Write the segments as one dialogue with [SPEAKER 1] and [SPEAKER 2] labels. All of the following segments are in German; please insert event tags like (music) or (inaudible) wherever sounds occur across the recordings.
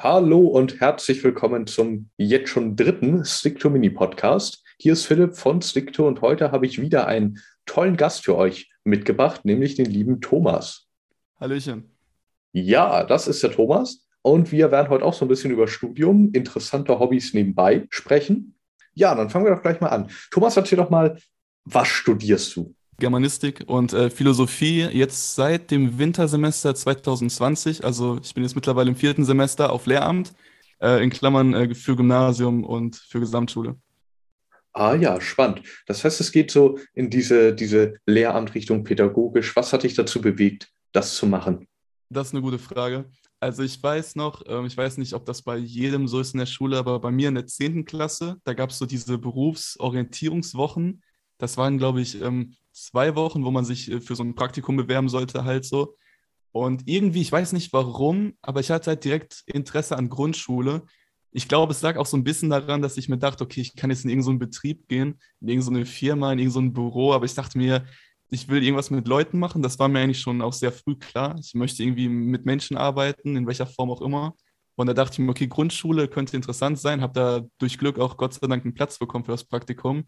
[SPEAKER 1] Hallo und herzlich willkommen zum jetzt schon dritten Stick Mini Podcast. Hier ist Philipp von Stick und heute habe ich wieder einen tollen Gast für euch mitgebracht, nämlich den lieben Thomas.
[SPEAKER 2] Hallöchen.
[SPEAKER 1] Ja, das ist der Thomas und wir werden heute auch so ein bisschen über Studium, interessante Hobbys nebenbei sprechen. Ja, dann fangen wir doch gleich mal an. Thomas, erzähl doch mal, was studierst du?
[SPEAKER 2] Germanistik und äh, Philosophie jetzt seit dem Wintersemester 2020. Also ich bin jetzt mittlerweile im vierten Semester auf Lehramt, äh, in Klammern äh, für Gymnasium und für Gesamtschule.
[SPEAKER 1] Ah ja, spannend. Das heißt, es geht so in diese, diese Lehramtrichtung pädagogisch. Was hat dich dazu bewegt, das zu machen?
[SPEAKER 2] Das ist eine gute Frage. Also ich weiß noch, ähm, ich weiß nicht, ob das bei jedem so ist in der Schule, aber bei mir in der 10. Klasse, da gab es so diese Berufsorientierungswochen. Das waren, glaube ich, ähm, zwei Wochen, wo man sich äh, für so ein Praktikum bewerben sollte, halt so. Und irgendwie, ich weiß nicht warum, aber ich hatte halt direkt Interesse an Grundschule. Ich glaube, es lag auch so ein bisschen daran, dass ich mir dachte, okay, ich kann jetzt in irgendeinen so Betrieb gehen, in irgendeine so Firma, in irgendein so Büro, aber ich dachte mir, ich will irgendwas mit Leuten machen. Das war mir eigentlich schon auch sehr früh klar. Ich möchte irgendwie mit Menschen arbeiten, in welcher Form auch immer. Und da dachte ich mir, okay, Grundschule könnte interessant sein, habe da durch Glück auch Gott sei Dank einen Platz bekommen für das Praktikum.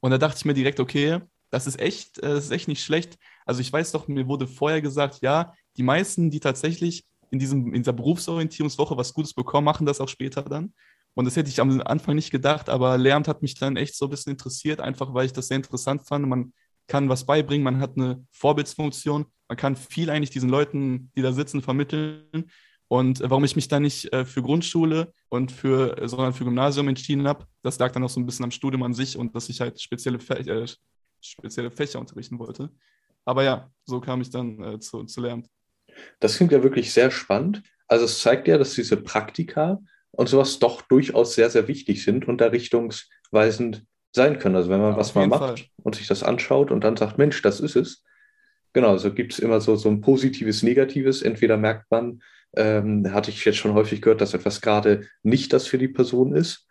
[SPEAKER 2] Und da dachte ich mir direkt, okay, das ist echt, äh, das ist echt nicht schlecht. Also ich weiß doch, mir wurde vorher gesagt, ja, die meisten, die tatsächlich in, diesem, in dieser Berufsorientierungswoche was Gutes bekommen, machen das auch später dann. Und das hätte ich am Anfang nicht gedacht, aber Lehramt hat mich dann echt so ein bisschen interessiert, einfach weil ich das sehr interessant fand. Man kann was beibringen, man hat eine Vorbildsfunktion, man kann viel eigentlich diesen Leuten, die da sitzen, vermitteln. Und warum ich mich dann nicht äh, für Grundschule und für, sondern für Gymnasium entschieden habe, das lag dann auch so ein bisschen am Studium an sich und dass ich halt spezielle äh, spezielle Fächer unterrichten wollte. Aber ja, so kam ich dann äh, zu, zu Lehramt.
[SPEAKER 1] Das klingt ja wirklich sehr spannend. Also es zeigt ja, dass diese Praktika und sowas doch durchaus sehr, sehr wichtig sind und da richtungsweisend sein können. Also wenn man ja, was mal macht Fall. und sich das anschaut und dann sagt, Mensch, das ist es. Genau, so gibt es immer so, so ein positives, negatives. Entweder merkt man, ähm, hatte ich jetzt schon häufig gehört, dass etwas gerade nicht das für die Person ist.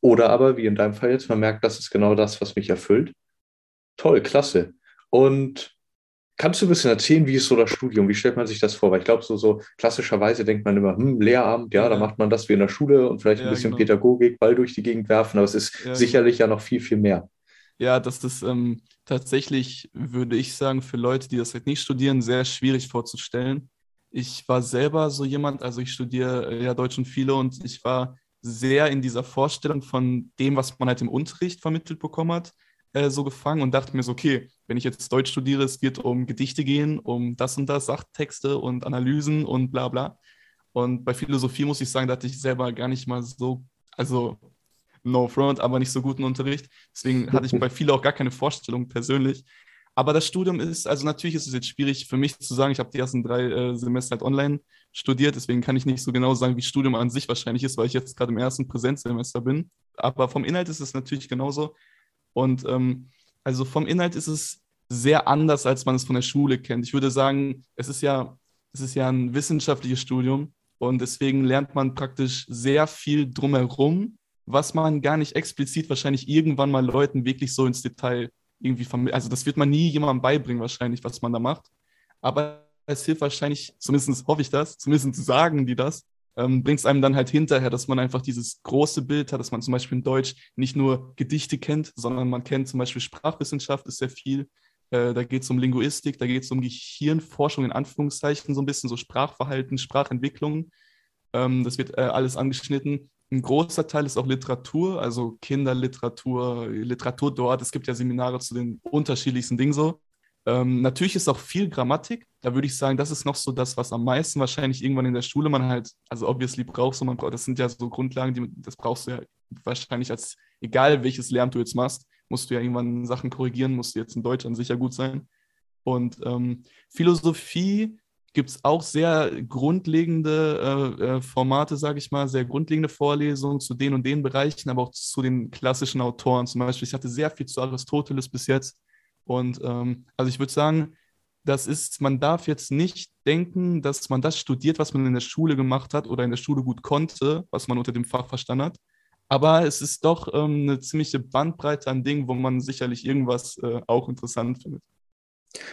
[SPEAKER 1] Oder aber, wie in deinem Fall jetzt, man merkt, das ist genau das, was mich erfüllt. Toll, klasse. Und kannst du ein bisschen erzählen, wie ist so das Studium? Wie stellt man sich das vor? Weil ich glaube, so, so klassischerweise denkt man immer, hm, Lehramt, ja, ja, da macht man das wie in der Schule und vielleicht ein bisschen genau. Pädagogik, Ball durch die Gegend werfen, aber es ist ja, sicherlich genau. ja noch viel, viel mehr.
[SPEAKER 2] Ja, dass das ähm, tatsächlich, würde ich sagen, für Leute, die das halt nicht studieren, sehr schwierig vorzustellen. Ich war selber so jemand, also ich studiere äh, ja Deutsch und viele und ich war sehr in dieser Vorstellung von dem, was man halt im Unterricht vermittelt bekommen hat äh, so gefangen und dachte mir so, okay, wenn ich jetzt Deutsch studiere, es wird um Gedichte gehen, um das und das, Sachtexte und Analysen und bla bla. Und bei Philosophie muss ich sagen, da hatte ich selber gar nicht mal so, also no front, aber nicht so guten Unterricht. Deswegen hatte ich bei vielen auch gar keine Vorstellung persönlich. Aber das Studium ist, also natürlich ist es jetzt schwierig für mich zu sagen, ich habe die ersten drei äh, Semester halt online studiert, deswegen kann ich nicht so genau sagen, wie Studium an sich wahrscheinlich ist, weil ich jetzt gerade im ersten Präsenzsemester bin. Aber vom Inhalt ist es natürlich genauso. Und ähm, also vom Inhalt ist es sehr anders, als man es von der Schule kennt. Ich würde sagen, es ist ja, es ist ja ein wissenschaftliches Studium und deswegen lernt man praktisch sehr viel drumherum, was man gar nicht explizit wahrscheinlich irgendwann mal Leuten wirklich so ins Detail irgendwie vermittelt. Also das wird man nie jemandem beibringen, wahrscheinlich, was man da macht. Aber es hilft wahrscheinlich, zumindest hoffe ich das, zumindest sagen die das, ähm, bringt es einem dann halt hinterher, dass man einfach dieses große Bild hat, dass man zum Beispiel in Deutsch nicht nur Gedichte kennt, sondern man kennt zum Beispiel Sprachwissenschaft, ist sehr viel. Äh, da geht es um Linguistik, da geht es um Gehirnforschung in Anführungszeichen, so ein bisschen so Sprachverhalten, Sprachentwicklung. Ähm, das wird äh, alles angeschnitten. Ein großer Teil ist auch Literatur, also Kinderliteratur, Literatur dort. Es gibt ja Seminare zu den unterschiedlichsten Dingen so. Ähm, natürlich ist auch viel Grammatik. Da würde ich sagen, das ist noch so das, was am meisten wahrscheinlich irgendwann in der Schule man halt, also obviously brauchst du, man braucht, das sind ja so Grundlagen, die, das brauchst du ja wahrscheinlich als, egal welches Lehramt du jetzt machst, musst du ja irgendwann Sachen korrigieren, musst du jetzt in Deutsch an sicher gut sein. Und ähm, Philosophie gibt es auch sehr grundlegende äh, äh, Formate, sage ich mal, sehr grundlegende Vorlesungen zu den und den Bereichen, aber auch zu den klassischen Autoren. Zum Beispiel, ich hatte sehr viel zu Aristoteles bis jetzt. Und ähm, also ich würde sagen, das ist, man darf jetzt nicht denken, dass man das studiert, was man in der Schule gemacht hat oder in der Schule gut konnte, was man unter dem Fach verstanden hat. Aber es ist doch ähm, eine ziemliche Bandbreite an Dingen, wo man sicherlich irgendwas äh, auch interessant findet.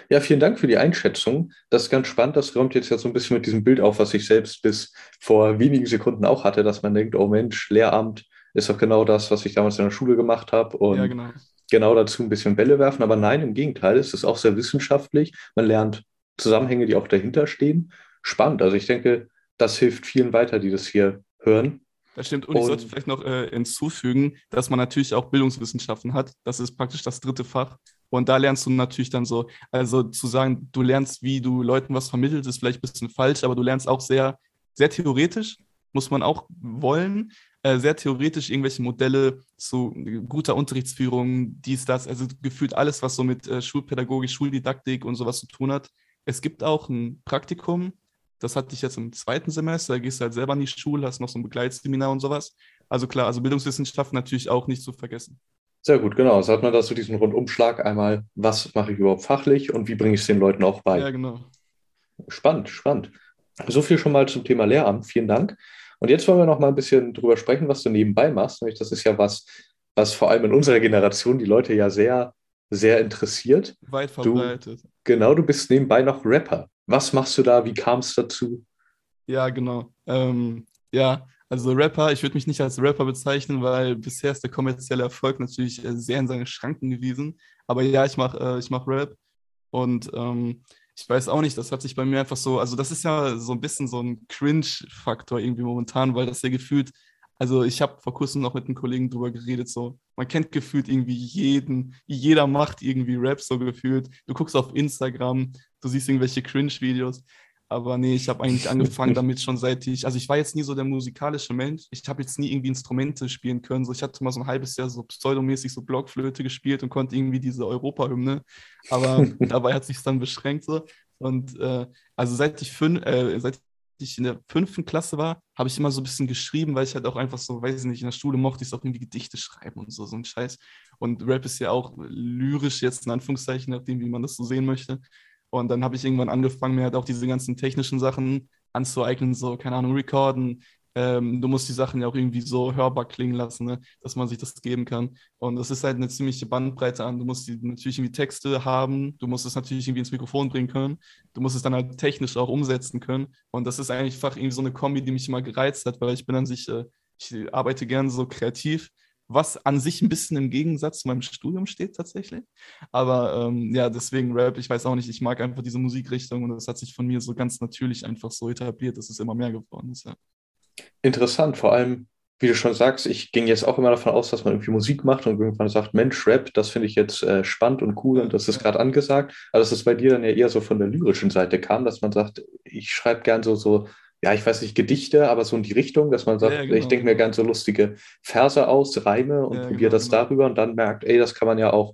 [SPEAKER 1] Ja, vielen Dank für die Einschätzung. Das ist ganz spannend. Das räumt jetzt ja so ein bisschen mit diesem Bild auf, was ich selbst bis vor wenigen Sekunden auch hatte, dass man denkt, oh Mensch, Lehramt ist doch genau das, was ich damals in der Schule gemacht habe. Und ja, genau. Genau dazu ein bisschen Bälle werfen. Aber nein, im Gegenteil, es ist auch sehr wissenschaftlich. Man lernt Zusammenhänge, die auch dahinter stehen. Spannend. Also ich denke, das hilft vielen weiter, die das hier hören.
[SPEAKER 2] Das stimmt. Und, und ich sollte vielleicht noch äh, hinzufügen, dass man natürlich auch Bildungswissenschaften hat. Das ist praktisch das dritte Fach. Und da lernst du natürlich dann so, also zu sagen, du lernst, wie du Leuten was vermittelt, ist vielleicht ein bisschen falsch, aber du lernst auch sehr, sehr theoretisch, muss man auch wollen, äh, sehr theoretisch irgendwelche Modelle zu guter Unterrichtsführung, dies, das, also gefühlt alles, was so mit äh, Schulpädagogik, Schuldidaktik und sowas zu tun hat. Es gibt auch ein Praktikum, das hatte ich jetzt im zweiten Semester, da gehst du halt selber in die Schule, hast noch so ein Begleitseminar und sowas. Also klar, also Bildungswissenschaften natürlich auch nicht zu vergessen.
[SPEAKER 1] Sehr gut, genau. So hat man da so diesen Rundumschlag einmal, was mache ich überhaupt fachlich und wie bringe ich es den Leuten auch bei.
[SPEAKER 2] Ja, genau.
[SPEAKER 1] Spannend, spannend. So viel schon mal zum Thema Lehramt. Vielen Dank. Und jetzt wollen wir noch mal ein bisschen drüber sprechen, was du nebenbei machst. Nämlich, das ist ja was, was vor allem in unserer Generation die Leute ja sehr, sehr interessiert.
[SPEAKER 2] Weit verbreitet.
[SPEAKER 1] Du, genau, du bist nebenbei noch Rapper. Was machst du da? Wie kam es dazu?
[SPEAKER 2] Ja, genau. Ähm, ja, also Rapper, ich würde mich nicht als Rapper bezeichnen, weil bisher ist der kommerzielle Erfolg natürlich äh, sehr in seine Schranken gewiesen. Aber ja, ich mache äh, mach Rap und ähm, ich weiß auch nicht, das hat sich bei mir einfach so, also das ist ja so ein bisschen so ein Cringe-Faktor irgendwie momentan, weil das ja gefühlt, also ich habe vor kurzem noch mit einem Kollegen drüber geredet, so, man kennt gefühlt irgendwie jeden, jeder macht irgendwie Rap so gefühlt. Du guckst auf Instagram, du siehst irgendwelche Cringe-Videos aber nee, ich habe eigentlich angefangen (laughs) damit schon seit ich, also ich war jetzt nie so der musikalische Mensch. Ich habe jetzt nie irgendwie Instrumente spielen können. So, ich hatte mal so ein halbes Jahr so pseudomäßig so Blockflöte gespielt und konnte irgendwie diese Europa-Hymne. Aber (laughs) dabei hat sich dann beschränkt so. Und äh, also seit ich fünf, äh, seit ich in der fünften Klasse war, habe ich immer so ein bisschen geschrieben, weil ich halt auch einfach so, weiß ich nicht, in der Schule mochte ich es auch irgendwie Gedichte schreiben und so, so ein Scheiß. Und Rap ist ja auch lyrisch jetzt in Anführungszeichen, nachdem, wie man das so sehen möchte. Und dann habe ich irgendwann angefangen, mir halt auch diese ganzen technischen Sachen anzueignen, so, keine Ahnung, recorden. Ähm, du musst die Sachen ja auch irgendwie so hörbar klingen lassen, ne? dass man sich das geben kann. Und das ist halt eine ziemliche Bandbreite an. Du musst die, natürlich irgendwie Texte haben, du musst es natürlich irgendwie ins Mikrofon bringen können, du musst es dann halt technisch auch umsetzen können. Und das ist einfach irgendwie so eine Kombi, die mich immer gereizt hat, weil ich bin an sich, äh, ich arbeite gerne so kreativ was an sich ein bisschen im Gegensatz zu meinem Studium steht tatsächlich. Aber ähm, ja, deswegen Rap, ich weiß auch nicht, ich mag einfach diese Musikrichtung und das hat sich von mir so ganz natürlich einfach so etabliert, dass es immer mehr geworden ist. Ja.
[SPEAKER 1] Interessant, vor allem, wie du schon sagst, ich ging jetzt auch immer davon aus, dass man irgendwie Musik macht und irgendwann sagt, Mensch, Rap, das finde ich jetzt äh, spannend und cool und das ist gerade angesagt. Aber dass es bei dir dann ja eher so von der lyrischen Seite kam, dass man sagt, ich schreibe gern so, so ja, ich weiß nicht, Gedichte, aber so in die Richtung, dass man sagt, ja, genau. ich denke mir ganz so lustige Verse aus, Reime und ja, probiere genau, das genau. darüber und dann merkt, ey, das kann man ja auch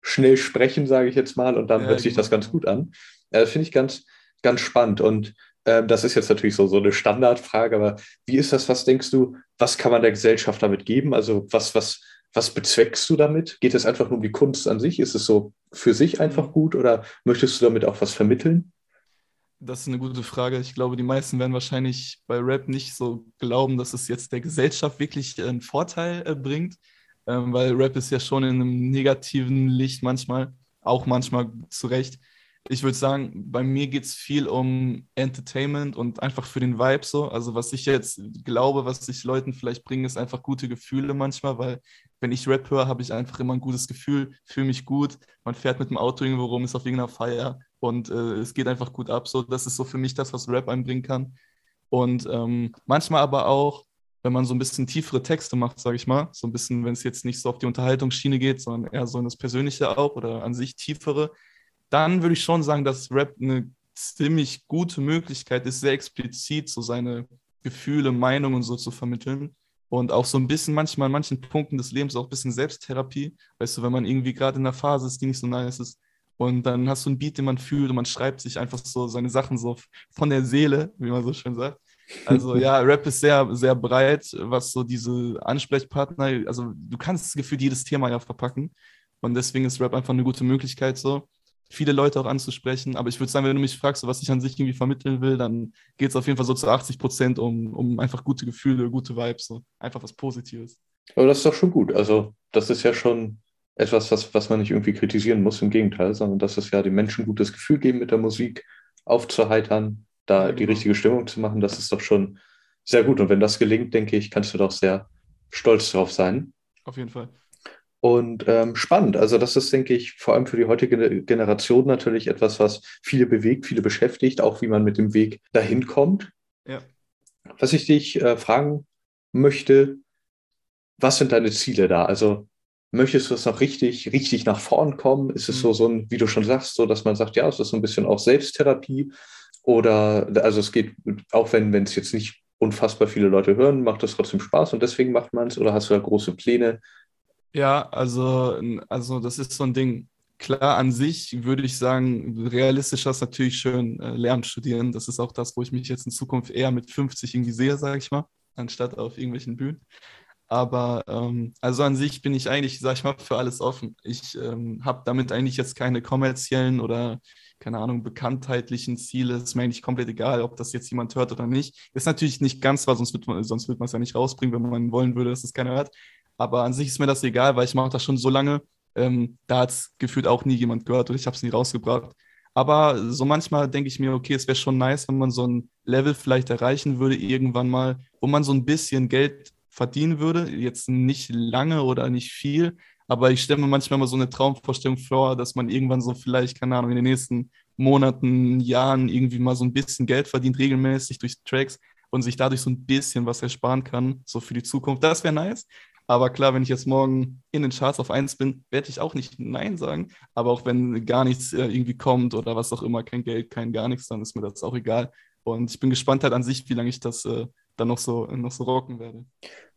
[SPEAKER 1] schnell sprechen, sage ich jetzt mal, und dann ja, hört sich das genau, ganz gut an. Äh, Finde ich ganz, ganz spannend. Und ähm, das ist jetzt natürlich so, so eine Standardfrage, aber wie ist das, was denkst du, was kann man der Gesellschaft damit geben? Also was, was, was bezweckst du damit? Geht es einfach nur um die Kunst an sich? Ist es so für sich einfach mhm. gut oder möchtest du damit auch was vermitteln?
[SPEAKER 2] Das ist eine gute Frage. Ich glaube, die meisten werden wahrscheinlich bei Rap nicht so glauben, dass es jetzt der Gesellschaft wirklich einen Vorteil äh, bringt, ähm, weil Rap ist ja schon in einem negativen Licht manchmal, auch manchmal zu Recht. Ich würde sagen, bei mir geht es viel um Entertainment und einfach für den Vibe so. Also was ich jetzt glaube, was ich Leuten vielleicht bringe, ist einfach gute Gefühle manchmal, weil wenn ich Rap höre, habe ich einfach immer ein gutes Gefühl, fühle mich gut. Man fährt mit dem Auto irgendwo rum, ist auf irgendeiner Feier und äh, es geht einfach gut ab. So, das ist so für mich das, was Rap einbringen kann. Und ähm, manchmal aber auch, wenn man so ein bisschen tiefere Texte macht, sage ich mal, so ein bisschen, wenn es jetzt nicht so auf die Unterhaltungsschiene geht, sondern eher so in das Persönliche auch oder an sich tiefere, dann würde ich schon sagen, dass Rap eine ziemlich gute Möglichkeit ist, sehr explizit so seine Gefühle, Meinungen so zu vermitteln. Und auch so ein bisschen manchmal an manchen Punkten des Lebens auch ein bisschen Selbsttherapie. Weißt du, wenn man irgendwie gerade in einer Phase ist, die nicht so nice ist, und dann hast du einen Beat, den man fühlt und man schreibt sich einfach so seine Sachen so von der Seele, wie man so schön sagt. Also ja, (laughs) Rap ist sehr, sehr breit, was so diese Ansprechpartner, also du kannst gefühlt jedes Thema ja verpacken. Und deswegen ist Rap einfach eine gute Möglichkeit, so viele Leute auch anzusprechen. Aber ich würde sagen, wenn du mich fragst, was ich an sich irgendwie vermitteln will, dann geht es auf jeden Fall so zu 80 Prozent um, um einfach gute Gefühle, gute Vibes, so einfach was Positives.
[SPEAKER 1] Aber das ist doch schon gut. Also, das ist ja schon etwas, was, was man nicht irgendwie kritisieren muss, im Gegenteil, sondern dass es ja den Menschen ein gutes Gefühl geben, mit der Musik aufzuheitern, da die genau. richtige Stimmung zu machen, das ist doch schon sehr gut. Und wenn das gelingt, denke ich, kannst du doch sehr stolz drauf sein.
[SPEAKER 2] Auf jeden Fall.
[SPEAKER 1] Und ähm, spannend. Also, das ist, denke ich, vor allem für die heutige Generation natürlich etwas, was viele bewegt, viele beschäftigt, auch wie man mit dem Weg dahin kommt.
[SPEAKER 2] Ja.
[SPEAKER 1] Was ich dich äh, fragen möchte, was sind deine Ziele da? Also, möchtest du es noch richtig, richtig nach vorn kommen? Ist es mhm. so, so ein, wie du schon sagst, so, dass man sagt, ja, es ist so ein bisschen auch Selbsttherapie? Oder, also es geht, auch wenn es jetzt nicht unfassbar viele Leute hören, macht es trotzdem Spaß und deswegen macht man es? Oder hast du da große Pläne?
[SPEAKER 2] Ja, also, also das ist so ein Ding. Klar, an sich würde ich sagen, realistischer ist natürlich schön äh, Lehramt studieren. Das ist auch das, wo ich mich jetzt in Zukunft eher mit 50 irgendwie sehe, sage ich mal, anstatt auf irgendwelchen Bühnen. Aber ähm, also an sich bin ich eigentlich, sag ich mal, für alles offen. Ich ähm, habe damit eigentlich jetzt keine kommerziellen oder, keine Ahnung, bekanntheitlichen Ziele. Ist mir eigentlich komplett egal, ob das jetzt jemand hört oder nicht. Ist natürlich nicht ganz wahr, sonst wird man sonst wird man es ja nicht rausbringen, wenn man wollen würde, dass es keiner hört. Aber an sich ist mir das egal, weil ich mache das schon so lange. Ähm, da hat es gefühlt auch nie jemand gehört und ich habe es nie rausgebracht. Aber so manchmal denke ich mir, okay, es wäre schon nice, wenn man so ein Level vielleicht erreichen würde, irgendwann mal, wo man so ein bisschen Geld verdienen würde. Jetzt nicht lange oder nicht viel, aber ich stelle mir manchmal mal so eine Traumvorstellung vor, dass man irgendwann so vielleicht, keine Ahnung, in den nächsten Monaten, Jahren irgendwie mal so ein bisschen Geld verdient, regelmäßig durch Tracks und sich dadurch so ein bisschen was ersparen kann, so für die Zukunft. Das wäre nice. Aber klar, wenn ich jetzt morgen in den Charts auf 1 bin, werde ich auch nicht Nein sagen. Aber auch wenn gar nichts äh, irgendwie kommt oder was auch immer, kein Geld, kein gar nichts, dann ist mir das auch egal. Und ich bin gespannt halt an sich, wie lange ich das äh, dann noch so, noch so rocken werde.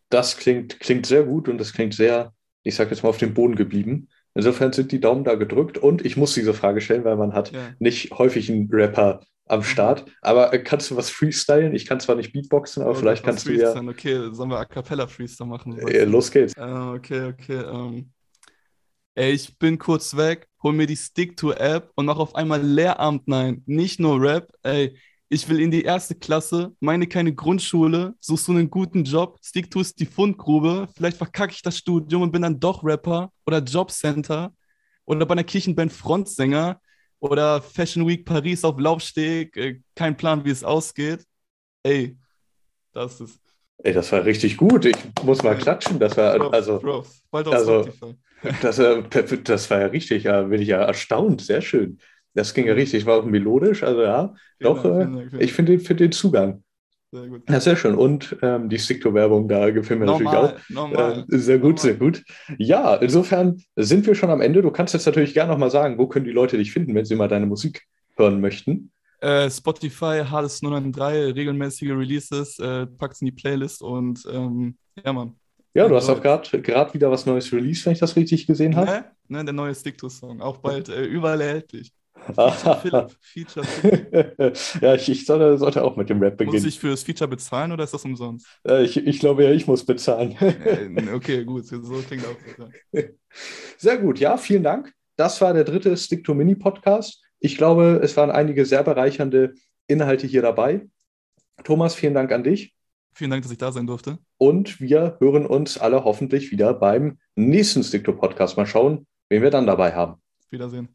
[SPEAKER 1] Das klingt, klingt sehr gut und das klingt sehr, ich sage jetzt mal, auf dem Boden geblieben. Insofern sind die Daumen da gedrückt und ich muss diese Frage stellen, weil man hat ja. nicht häufig einen Rapper am mhm. Start. Aber äh, kannst du was freestylen? Ich kann zwar nicht Beatboxen, aber ja, vielleicht kannst du ja.
[SPEAKER 2] Okay, sollen wir A Cappella Freestyle machen?
[SPEAKER 1] Äh, los geht's.
[SPEAKER 2] Äh, okay, okay. Ähm. Ey, ich bin kurz weg, hol mir die Stick-to-App und mach auf einmal Lehramt. Nein, nicht nur Rap. Ey, ich will in die erste Klasse, meine keine Grundschule, suchst du einen guten Job, Stick-to ist die Fundgrube, vielleicht verkacke ich das Studium und bin dann doch Rapper oder Jobcenter oder bei einer Kirchenband Frontsänger oder Fashion Week Paris auf Laufsteg, äh, kein Plan, wie es ausgeht. Ey, das ist.
[SPEAKER 1] Ey, das war richtig gut. Ich muss mal klatschen. Das war Props, also. Props. Bald auf also, das, äh, das war ja richtig, ja, bin ich ja erstaunt. Sehr schön. Das ging ja richtig, war auch melodisch, also ja, vielen doch, Dank, äh, Dank, ich finde den, find den Zugang. Sehr gut. Ja, sehr schön. Und ähm, die Stickto-Werbung, da gefällt mir normal, natürlich auch. Normal, äh, sehr gut, normal. sehr gut. Ja, insofern sind wir schon am Ende. Du kannst jetzt natürlich gerne nochmal sagen, wo können die Leute dich finden, wenn sie mal deine Musik hören möchten?
[SPEAKER 2] Äh, Spotify, Hades 093, regelmäßige Releases, äh, pack's in die Playlist und ähm, ja, Mann.
[SPEAKER 1] Ja, du hast auch gerade wieder was Neues released, wenn ich das richtig gesehen habe.
[SPEAKER 2] Ne? ne, der neue Stick-to-Song, auch bald äh, überall erhältlich. Feature (laughs) Philipp.
[SPEAKER 1] Feature Philipp. (laughs) ja, ich, ich sollte, sollte, auch mit dem Rap beginnen.
[SPEAKER 2] Muss ich für das Feature bezahlen oder ist das umsonst?
[SPEAKER 1] Äh, ich, ich, glaube ja, ich muss bezahlen.
[SPEAKER 2] okay, gut. So klingt auch. (laughs)
[SPEAKER 1] Sehr gut, ja, vielen Dank. Das war der dritte Stick to Mini Podcast. Ich glaube, es waren einige sehr bereichernde Inhalte hier dabei. Thomas, vielen Dank an dich.
[SPEAKER 2] Vielen Dank, dass ich da sein durfte.
[SPEAKER 1] Und wir hören uns alle hoffentlich wieder beim nächsten Stick to Podcast. Mal schauen, wen wir dann dabei haben.
[SPEAKER 2] Wiedersehen.